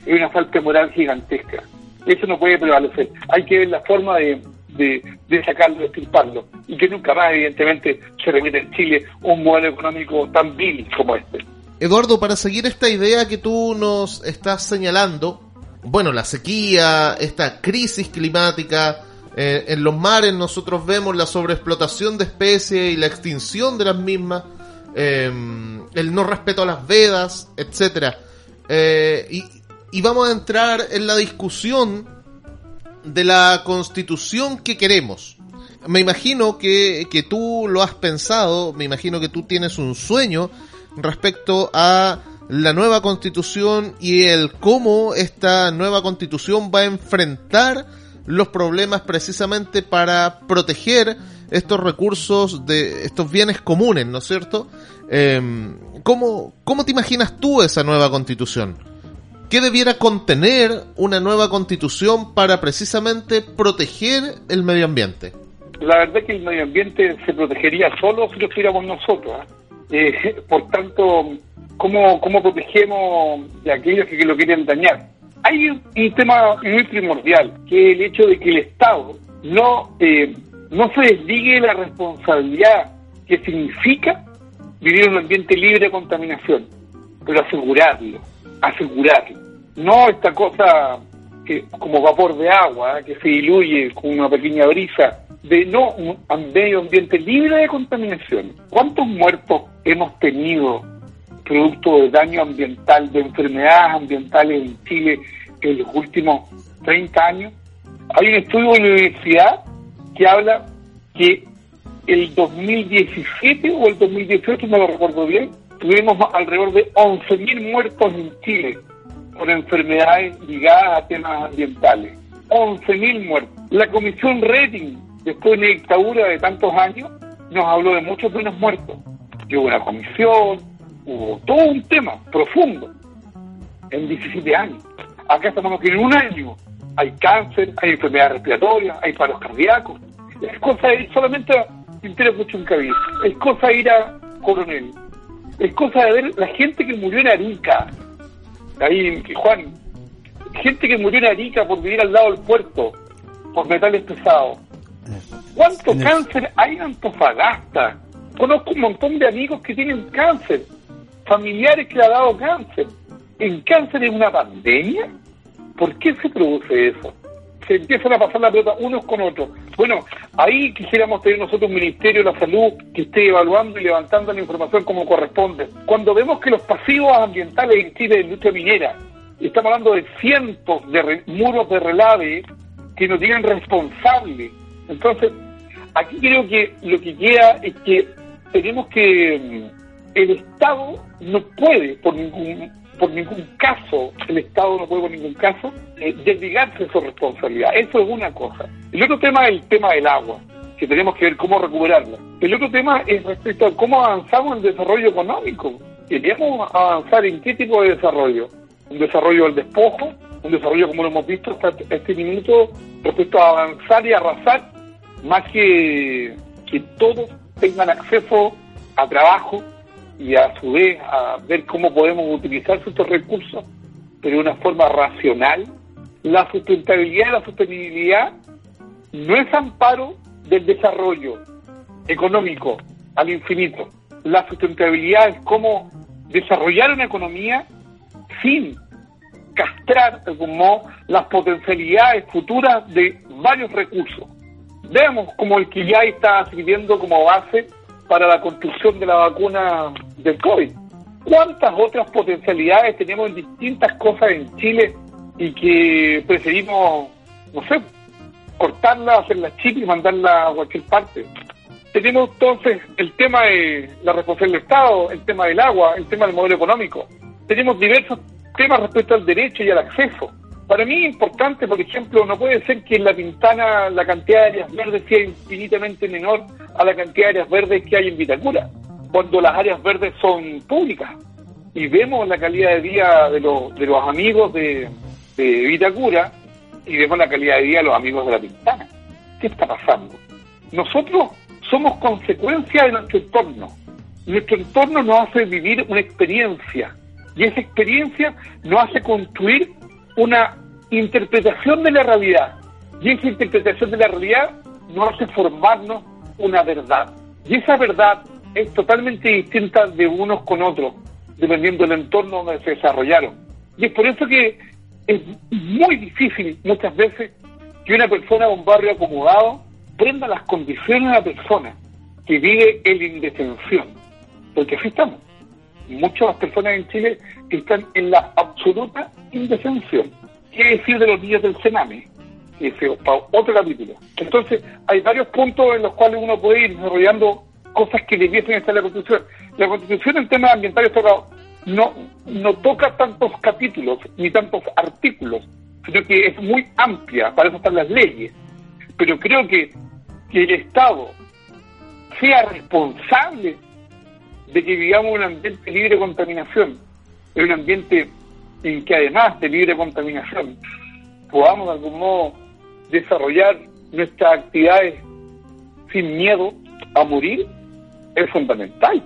Es una falta de moral gigantesca. Eso no puede prevalecer. Hay que ver la forma de, de, sacarlo, de estirparlo. Y que nunca más, evidentemente, se repite en Chile un modelo económico tan vil como este. Eduardo, para seguir esta idea que tú nos estás señalando, bueno, la sequía, esta crisis climática, eh, en los mares nosotros vemos la sobreexplotación de especies y la extinción de las mismas, eh, el no respeto a las vedas, etcétera. Eh, y, y vamos a entrar en la discusión de la constitución que queremos. Me imagino que, que tú lo has pensado, me imagino que tú tienes un sueño respecto a la nueva constitución y el cómo esta nueva constitución va a enfrentar los problemas precisamente para proteger estos recursos de estos bienes comunes, ¿no es cierto? Eh, ¿cómo, ¿Cómo te imaginas tú esa nueva constitución? ¿Qué debiera contener una nueva constitución para precisamente proteger el medio ambiente? La verdad es que el medio ambiente se protegería solo si lo hiciéramos nosotros. ¿eh? Eh, por tanto, ¿cómo, ¿cómo protegemos de aquellos que lo quieren dañar? Hay un, tema muy primordial, que es el hecho de que el Estado no, eh, no se desligue la responsabilidad que significa vivir en un ambiente libre de contaminación, pero asegurarlo, asegurarlo. No esta cosa que como vapor de agua, ¿eh? que se diluye con una pequeña brisa, de no un medio ambiente libre de contaminación. ¿Cuántos muertos hemos tenido producto de daño ambiental, de enfermedades ambientales en Chile en los últimos 30 años. Hay un estudio de la universidad que habla que el 2017 o el 2018, no lo recuerdo bien, tuvimos alrededor de 11.000 muertos en Chile por enfermedades ligadas a temas ambientales. 11.000 muertos. La comisión Reding, después de una dictadura de tantos años, nos habló de muchos menos muertos. Y hubo una comisión, hubo todo un tema profundo en 17 años. Acá estamos en un año. Hay cáncer, hay enfermedades respiratorias, hay paros cardíacos. Es cosa de ir solamente a mucho en cabeza. Es cosa de ir a Coronel. Es cosa de ver la gente que murió en Arica. Ahí, Juan. Gente que murió en Arica por vivir al lado del puerto, por metales pesados. ¿Cuánto cáncer hay en Antofagasta? Conozco un montón de amigos que tienen cáncer familiares que le ha dado cáncer. ¿El cáncer es una pandemia? ¿Por qué se produce eso? Se empiezan a pasar la pelota unos con otros. Bueno, ahí quisiéramos tener nosotros un Ministerio de la Salud que esté evaluando y levantando la información como corresponde. Cuando vemos que los pasivos ambientales en Chile industria minera, estamos hablando de cientos de muros de relave que nos tienen responsables. Entonces, aquí creo que lo que queda es que tenemos que mm, el Estado no puede por ningún por ningún caso, el Estado no puede por ningún caso eh, desligarse de su responsabilidad. Eso es una cosa. El otro tema es el tema del agua, que tenemos que ver cómo recuperarla. El otro tema es respecto a cómo avanzamos en el desarrollo económico. Queríamos avanzar en qué tipo de desarrollo. Un desarrollo del despojo, un desarrollo como lo hemos visto hasta este minuto, respecto a avanzar y arrasar, más que que todos tengan acceso a trabajo, y a su vez a ver cómo podemos utilizar estos recursos, pero de una forma racional. La sustentabilidad y la sostenibilidad no es amparo del desarrollo económico al infinito. La sustentabilidad es cómo desarrollar una economía sin castrar como las potencialidades futuras de varios recursos. Veamos como el que ya está sirviendo como base para la construcción de la vacuna del COVID. ¿Cuántas otras potencialidades tenemos en distintas cosas en Chile y que preferimos, no sé, cortarla, hacerla chip y mandarla a cualquier parte? Tenemos entonces el tema de la responsabilidad del Estado, el tema del agua, el tema del modelo económico. Tenemos diversos temas respecto al derecho y al acceso. Para mí es importante, por ejemplo, no puede ser que en la Pintana la cantidad de áreas verdes sea infinitamente menor a la cantidad de áreas verdes que hay en Vitacura, cuando las áreas verdes son públicas. Y vemos la calidad de vida de, los, de los amigos de, de Vitacura y vemos la calidad de vida de los amigos de la Pintana. ¿Qué está pasando? Nosotros somos consecuencia de nuestro entorno. Nuestro entorno nos hace vivir una experiencia y esa experiencia nos hace construir una interpretación de la realidad. Y esa interpretación de la realidad nos hace formarnos una verdad. Y esa verdad es totalmente distinta de unos con otros, dependiendo del entorno donde se desarrollaron. Y es por eso que es muy difícil muchas veces que una persona de un barrio acomodado prenda las condiciones de una persona que vive en la indefensión. Porque así estamos. Muchas personas en Chile están en la absoluta indefensión. ¿Qué decir de los niños del Que es otro capítulo. Entonces, hay varios puntos en los cuales uno puede ir desarrollando cosas que debiesen estar en la Constitución. La Constitución en temas ambientales no, no toca tantos capítulos ni tantos artículos, sino que es muy amplia, para eso están las leyes. Pero creo que, que el Estado sea responsable de que vivamos un ambiente libre de contaminación, en un ambiente en que además de libre contaminación podamos de algún modo desarrollar nuestras actividades sin miedo a morir, es fundamental.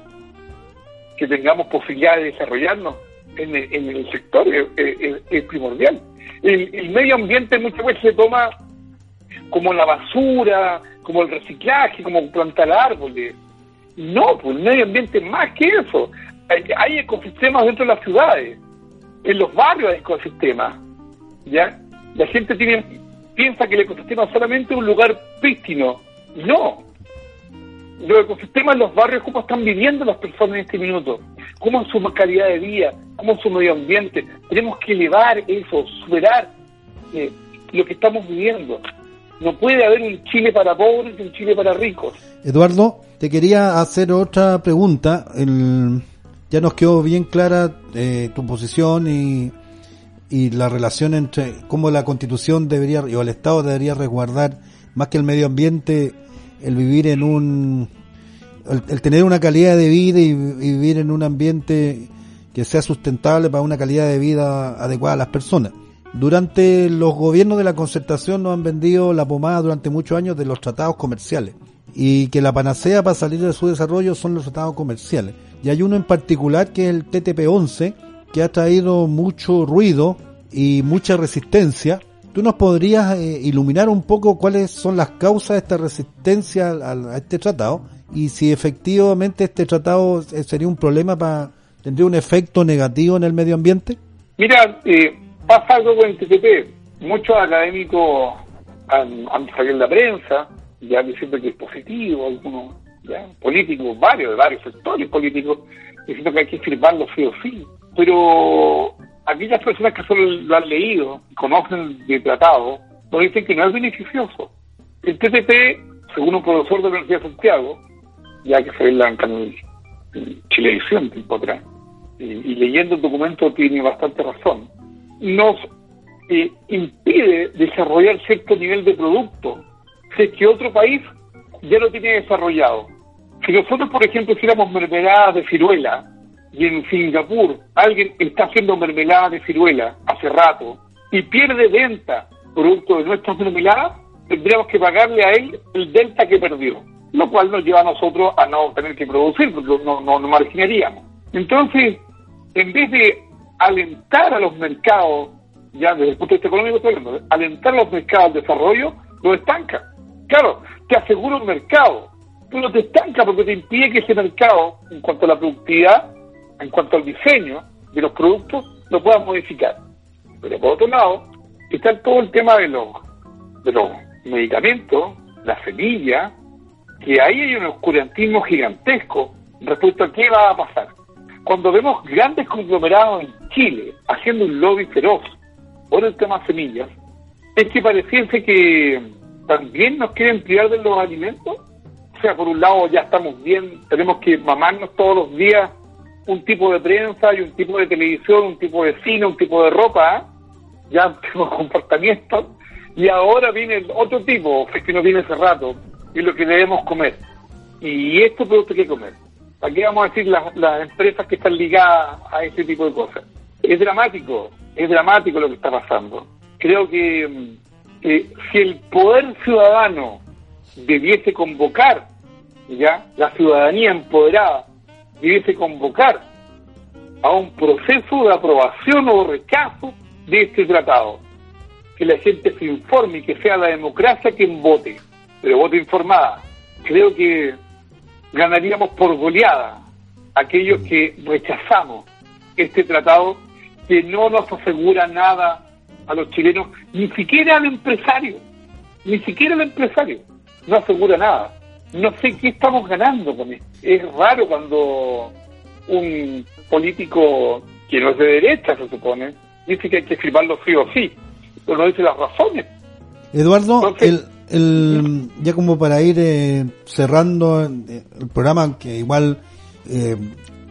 Que tengamos posibilidad de desarrollarnos en el, sector es, primordial. El, el, medio ambiente muchas veces se toma como la basura, como el reciclaje, como plantar árboles. No, pues el medio ambiente más que eso. Hay, ecosistemas dentro de las ciudades. En los barrios hay ecosistemas. ¿Ya? La gente tiene, piensa que el ecosistema es solamente un lugar prístino. No. Los ecosistemas los barrios, cómo están viviendo las personas en este minuto, cómo es su calidad de vida, cómo es su medio ambiente. Tenemos que elevar eso, superar eh, lo que estamos viviendo. No puede haber un Chile para pobres y un Chile para ricos. Eduardo, te quería hacer otra pregunta. Ya nos quedó bien clara eh, tu posición y, y la relación entre cómo la constitución debería, o el Estado debería resguardar, más que el medio ambiente, el vivir en un, el, tener una calidad de vida y, vivir en un ambiente que sea sustentable para una calidad de vida adecuada a las personas. Durante los gobiernos de la concertación nos han vendido la pomada durante muchos años de los tratados comerciales y que la panacea para salir de su desarrollo son los tratados comerciales. Y hay uno en particular que es el TTP-11 que ha traído mucho ruido y mucha resistencia. ¿Tú nos podrías eh, iluminar un poco cuáles son las causas de esta resistencia a, este tratado y si efectivamente este tratado eh, sería un problema para tendría un efecto negativo en el medio ambiente? Mira, eh, pasa algo con el TTP. Muchos académicos han, salido en la prensa ya diciendo que es positivo, algunos políticos, varios, de varios sectores políticos, diciendo que hay que firmarlo sí o sí. Pero aquellas personas que solo lo han leído, conocen el tratado, nos dicen que no es beneficioso. El TTP, según un profesor de la Universidad de Santiago, ya que fue en la en Chilevisión tiempo atrás, y, leyendo el documento tiene bastante razón, nos eh, impide desarrollar cierto nivel de producto si que otro país ya lo tiene desarrollado. Si nosotros, por ejemplo, hiciéramos mermeladas de ciruela y en Singapur alguien está haciendo mermelada de ciruela hace rato y pierde venta producto de nuestras mermeladas, tendríamos que pagarle a él el delta que perdió, lo cual nos lleva a nosotros a no tener que producir, porque no, no, no marginaríamos. Entonces, en vez de alentar a los mercados, ya desde el punto de vista económico estoy hablando, alentar a los mercados al desarrollo, lo estanca. Claro, te asegura un mercado, pero te estanca porque te impide que ese mercado, en cuanto a la productividad, en cuanto al diseño de los productos, lo puedas modificar. Pero por otro lado, está todo el tema de los, de los medicamentos, la semilla, que ahí hay un oscurantismo gigantesco respecto a qué va a pasar. Cuando vemos grandes conglomerados en Chile haciendo un lobby feroz por el tema semillas, es que pareciese que también nos quieren privar de los alimentos. O sea, por un lado ya estamos bien, tenemos que mamarnos todos los días un tipo de prensa y un tipo de televisión, un tipo de cine, un tipo de ropa, ¿eh? ya tenemos comportamiento, y ahora viene otro tipo, que nos viene hace rato, es lo que debemos comer. Y esto producto que comer. Aquí vamos a decir las, las empresas que están ligadas a ese tipo de cosas. Es dramático, es dramático lo que está pasando. Creo que, que si el poder ciudadano debiese convocar, ya, la ciudadanía empoderada debiese convocar a un proceso de aprobación o rechazo de este tratado. Que la gente se informe y que sea la democracia quien vote, pero vote informada. Creo que ganaríamos por goleada aquellos que rechazamos este tratado que no nos asegura nada a los chilenos, ni siquiera al empresario, ni siquiera al empresario, no asegura nada. No sé qué estamos ganando con esto. Es raro cuando un político que no es de derecha, se supone, dice que hay que firmarlo sí o sí, pero no dice las razones. Eduardo, el, el, ya como para ir eh, cerrando eh, el programa, que igual eh,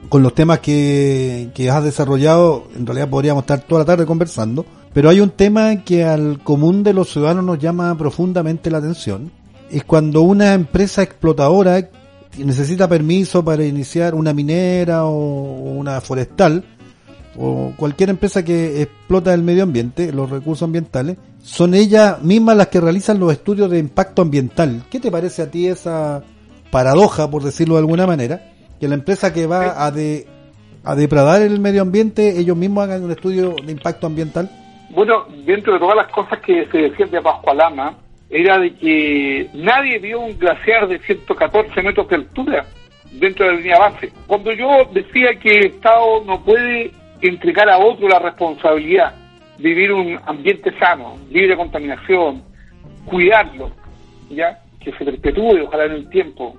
con los temas que, que has desarrollado, en realidad podríamos estar toda la tarde conversando, pero hay un tema que al común de los ciudadanos nos llama profundamente la atención, es cuando una empresa explotadora necesita permiso para iniciar una minera o una forestal, o cualquier empresa que explota el medio ambiente, los recursos ambientales, son ellas mismas las que realizan los estudios de impacto ambiental. ¿Qué te parece a ti esa paradoja, por decirlo de alguna manera, que la empresa que va a, de, a depredar el medio ambiente, ellos mismos hagan un estudio de impacto ambiental? Bueno, dentro de todas las cosas que se decían de Pascualama, era de que nadie vio un glaciar de 114 metros de altura dentro de la línea base. Cuando yo decía que el Estado no puede entregar a otro la responsabilidad de vivir un ambiente sano, libre de contaminación, cuidarlo, ya que se perpetúe, ojalá en el tiempo,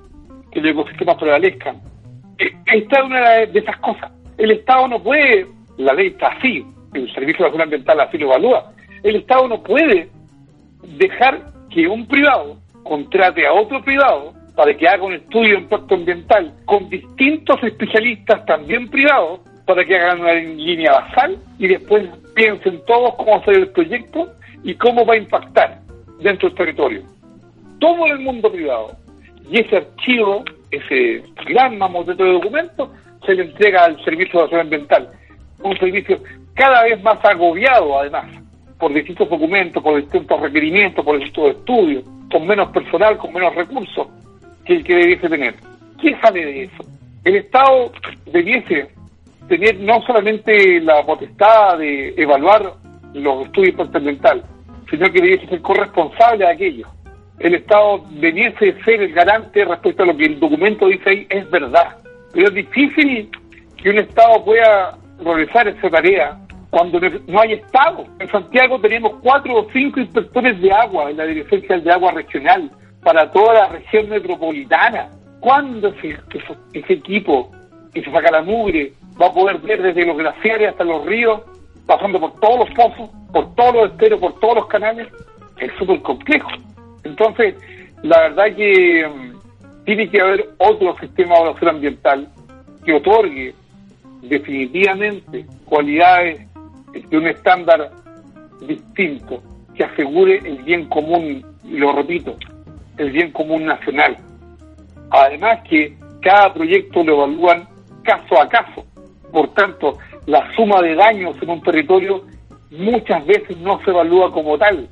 que los ecosistemas prevalezcan. E, esta es una de esas cosas. El Estado no puede, la ley está así, el Servicio de Acción Ambiental así lo evalúa, el Estado no puede dejar que un privado contrate a otro privado para que haga un estudio de impacto ambiental con distintos especialistas también privados para que hagan una línea basal y después piensen todos cómo hacer el proyecto y cómo va a impactar dentro del territorio. Todo el mundo privado. Y ese archivo, ese gran mamotreto de documentos, se le entrega al Servicio de Acción Ambiental. Un servicio cada vez más agobiado, además, por distintos documentos, por distintos requerimientos, por distintos estudios, con menos personal, con menos recursos que el que debiese tener. ¿Qué sale de eso? El Estado debiese tener no solamente la potestad de evaluar los estudios ambiental, sino que debiese ser corresponsable de aquello. El Estado debiese ser el garante respecto a lo que el documento dice ahí es verdad. Pero es difícil que un Estado pueda realizar esa tarea cuando no hay Estado. En Santiago tenemos cuatro o cinco inspectores de agua en la Dirección de Agua Regional, para toda la región metropolitana. ¿Cuándo ese, ese equipo que se saca la va a poder ver desde los glaciares hasta los ríos, pasando por todos los pozos, por todos los esteros, por todos los canales? Es súper complejo. Entonces, la verdad que mm, tiene que haber otro sistema de evaluación ambiental que otorgue definitivamente cualidades de un estándar distinto, que asegure el bien común, y lo repito, el bien común nacional. Además que cada proyecto lo evalúan caso a caso. Por tanto, la suma de daños en un territorio muchas veces no se evalúa como tal.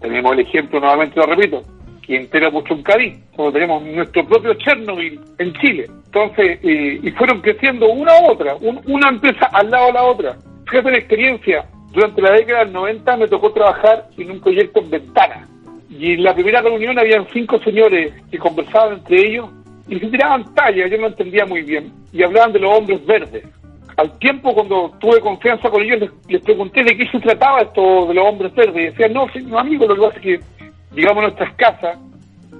Tenemos el ejemplo, nuevamente lo repito, que entera Puchuncaví, como tenemos nuestro propio Chernobyl en Chile. Entonces, eh, y fueron creciendo una u otra, una empresa al lado de la otra. Fíjate la experiencia, durante la década del 90 me tocó trabajar en un proyecto en Ventana. Y en la primera reunión habían cinco señores que conversaban entre ellos y se tiraban tallas, yo no entendía muy bien, y hablaban de los hombres verdes. Al tiempo, cuando tuve confianza con ellos, les, pregunté de qué se trataba esto de los hombres verdes. Y decían, no, no amigo, lo que pasa es que llegamos a nuestras casas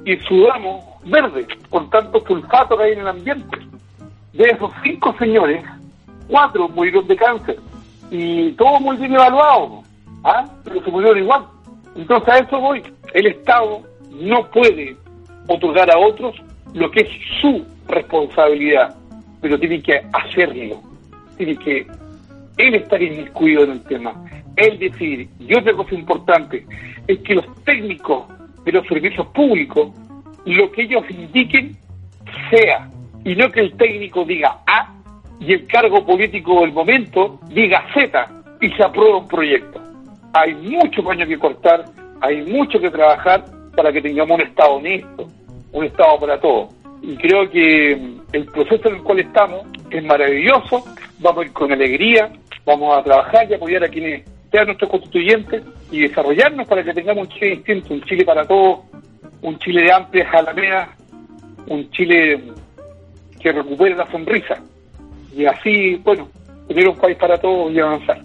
y sudamos verde, con tanto sulfato que hay en el ambiente. De esos cinco señores, cuatro murieron de cáncer y todo muy bien evaluado, ¿ah? pero se murieron igual. Entonces a eso voy. El Estado no puede otorgar a otros lo que es su responsabilidad, pero tiene que hacerlo, tiene que él estar inmiscuido en el tema, él decidir. Y otra cosa importante es que los técnicos de los servicios públicos, lo que ellos indiquen sea, y no que el técnico diga A y el cargo político del momento diga Z y se aprueba un proyecto. Hay mucho paño que cortar, hay mucho que trabajar para que tengamos un Estado honesto, un Estado para todos. Y creo que el proceso en el cual estamos es maravilloso, vamos a ir con alegría, vamos a trabajar y apoyar a quienes sean nuestros constituyentes y desarrollarnos para que tengamos un Chile distinto, un Chile para todos, un Chile de amplias alamedas, un Chile que recupere la sonrisa y así, bueno, tener un país para todos y avanzar.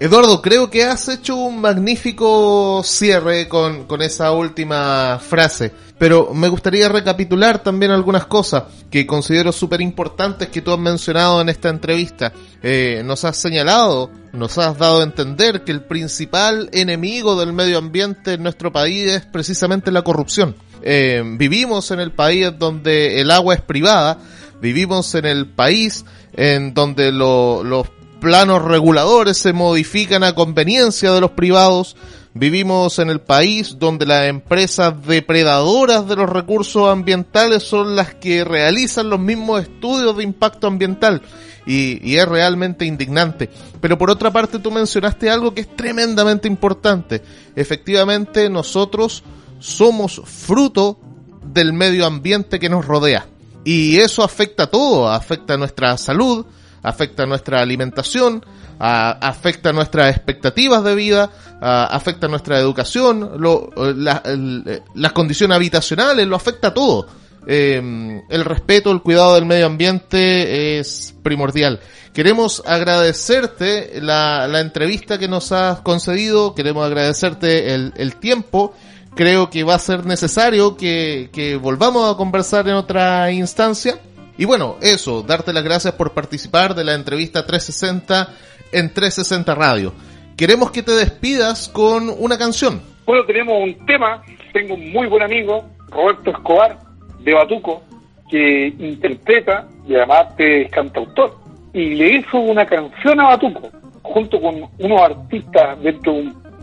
Eduardo, creo que has hecho un magnífico cierre con, con esa última frase, pero me gustaría recapitular también algunas cosas que considero súper importantes que tú has mencionado en esta entrevista. Eh, nos has señalado, nos has dado a entender que el principal enemigo del medio ambiente en nuestro país es precisamente la corrupción. Eh, vivimos en el país donde el agua es privada, vivimos en el país en donde los planos reguladores se modifican a conveniencia de los privados. Vivimos en el país donde las empresas depredadoras de los recursos ambientales son las que realizan los mismos estudios de impacto ambiental. Y, y, es realmente indignante. Pero por otra parte tú mencionaste algo que es tremendamente importante. Efectivamente nosotros somos fruto del medio ambiente que nos rodea. Y eso afecta todo, afecta nuestra salud, afecta nuestra alimentación, afecta a nuestras expectativas de vida, afecta nuestra educación, lo, las condiciones habitacionales, lo afecta todo. Em, el respeto, el cuidado del medio ambiente es primordial. Queremos agradecerte la, la entrevista que nos has concedido, queremos agradecerte el, el tiempo creo que va a ser necesario que, volvamos a conversar en otra instancia. Y bueno, eso, darte las gracias por participar de la entrevista 360 en 360 Radio. Queremos que te despidas con una canción. Bueno, tenemos un tema, tengo un muy buen amigo, Roberto Escobar, de Batuco, que interpreta, y además es cantautor, y le hizo una canción a Batuco, junto con unos artistas dentro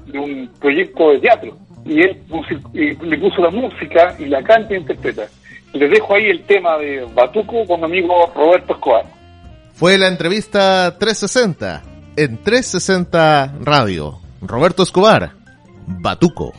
de un proyecto de teatro y él le puso la música y la canta y interpreta. Les dejo ahí el tema de Batuco con mi amigo Roberto Escobar. Fue la entrevista 360 en 360 Radio. Roberto Escobar, Batuco.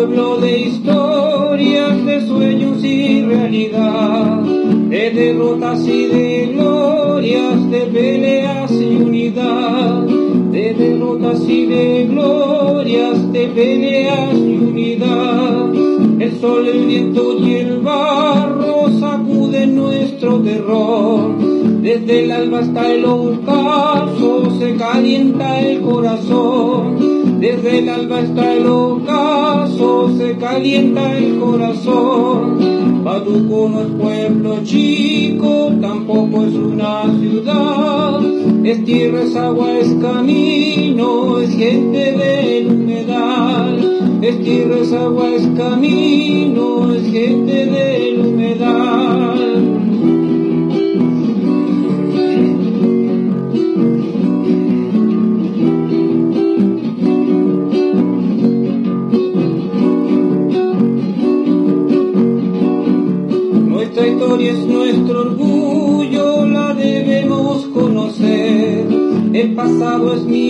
Pueblo de historias, de sueños y realidad, de derrotas y de glorias, de peleas y unidad, de derrotas y de glorias, de peleas y unidad. El sol, el viento y el barro sacuden nuestro terror. Desde el alba hasta el ocaso se calienta el corazón. Desde el alba hasta el ocaso se calienta el corazón. Batuco no es pueblo chico, tampoco es una ciudad. Es tierra, es agua, es camino, es gente del humedal. Es tierra, es agua, es camino, es gente del humedal.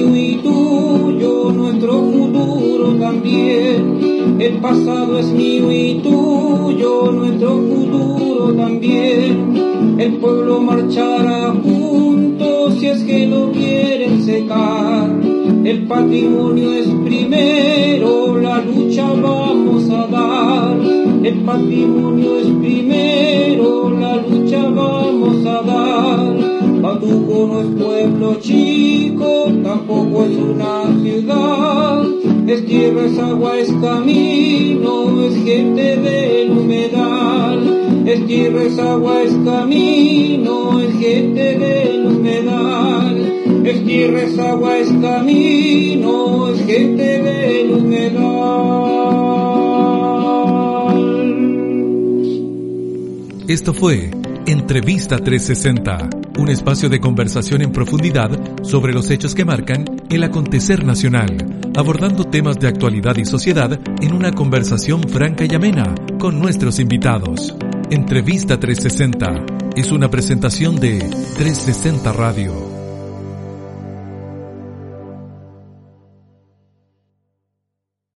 Mío y tuyo, nuestro futuro también. El pasado es mío y tuyo, nuestro futuro también. El pueblo marchará juntos si es que lo quieren secar. El patrimonio es primero, la lucha vamos a dar. El patrimonio es primero, la lucha vamos a dar. Batuco no es pueblo chico, tampoco es una ciudad. Es tierra, es agua, es camino, es gente del humedal. Es tierra, es agua, es camino, es gente del humedal. Es tierra, es agua, es camino, es gente del humedal. Esto fue Entrevista 360, un espacio de conversación en profundidad sobre los hechos que marcan el acontecer nacional, abordando temas de actualidad y sociedad en una conversación franca y amena con nuestros invitados. Entrevista 360 es una presentación de 360 Radio.